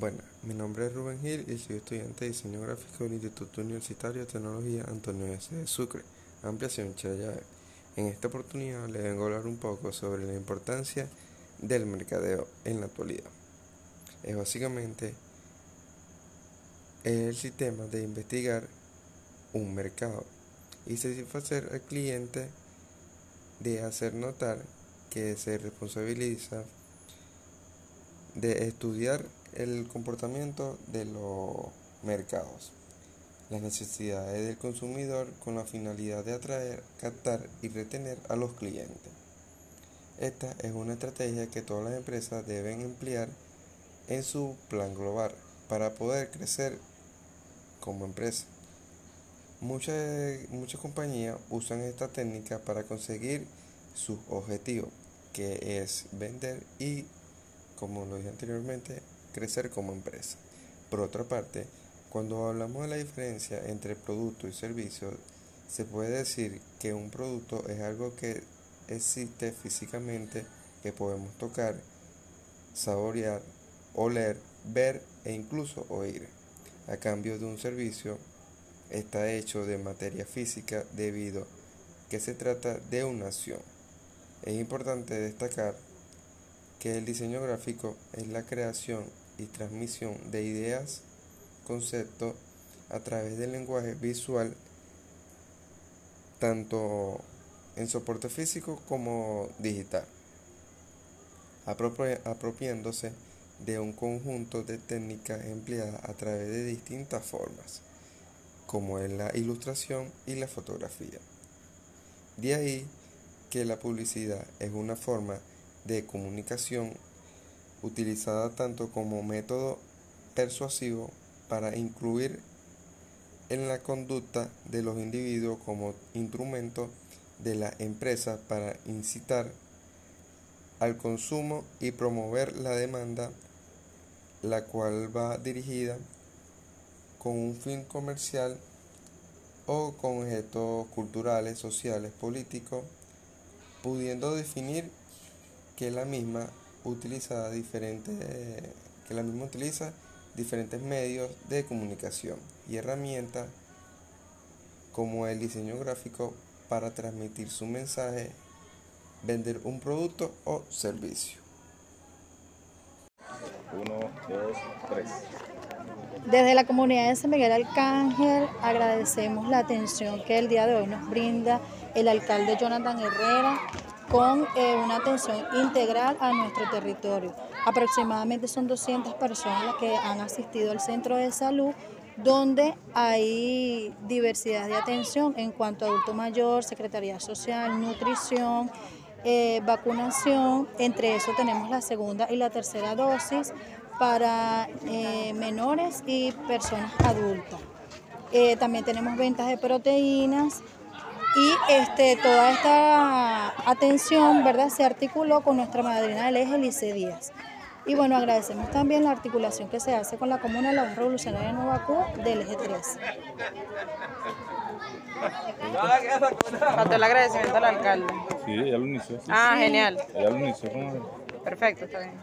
Bueno, mi nombre es Rubén Gil y soy estudiante de diseño gráfico del Instituto Universitario de Tecnología Antonio S. de Sucre, Ampliación Chayave. En esta oportunidad le vengo a hablar un poco sobre la importancia del mercadeo en la actualidad. Es básicamente el sistema de investigar un mercado y satisfacer al cliente de hacer notar que se responsabiliza de estudiar el comportamiento de los mercados, las necesidades del consumidor con la finalidad de atraer, captar y retener a los clientes. Esta es una estrategia que todas las empresas deben emplear en su plan global para poder crecer como empresa. Muchas, compañías usan esta técnica para conseguir su objetivo, que es vender y, como lo dije anteriormente, crecer como empresa. Por otra parte, cuando hablamos de la diferencia entre producto y servicio, se puede decir que un producto es algo que existe físicamente, que podemos tocar, saborear, oler, ver e incluso oír. A cambio de un servicio, está hecho de materia física debido que se trata de una acción. Es importante destacar que el diseño gráfico es la creación y transmisión de ideas, conceptos a través del lenguaje visual, tanto en soporte físico como digital, apropiándose de un conjunto de técnicas empleadas a través de distintas formas, como es la ilustración y la fotografía. De ahí que la publicidad es una forma de comunicación utilizada tanto como método persuasivo para incluir en la conducta de los individuos como instrumento de la empresa para incitar al consumo y promover la demanda, la cual va dirigida con un fin comercial o con objetos culturales, sociales, políticos, pudiendo definir que la misma utiliza diferentes, que la misma utiliza diferentes medios de comunicación y herramientas como el diseño gráfico para transmitir su mensaje, vender un producto o servicio. Uno, dos, tres. Desde la comunidad de San Miguel Arcángel agradecemos la atención que el día de hoy nos brinda el alcalde Jonathan Herrera con eh, una atención integral a nuestro territorio. Aproximadamente son 200 personas las que han asistido al centro de salud donde hay diversidad de atención en cuanto a adulto mayor, secretaría social, nutrición, eh, vacunación. Entre eso tenemos la segunda y la tercera dosis para eh, menores y personas adultas. también tenemos ventas de proteínas, y este, toda esta atención ¿verdad? se articuló con nuestra madrina del eje, Lice Díaz. Y bueno, agradecemos también la articulación que se hace con la Comuna de la Revolucionaria de Novacú del eje 3. Falta el agradecimiento al alcalde. Sí, ella lo inició. Ah, genial. Ella lo inició Perfecto, está bien.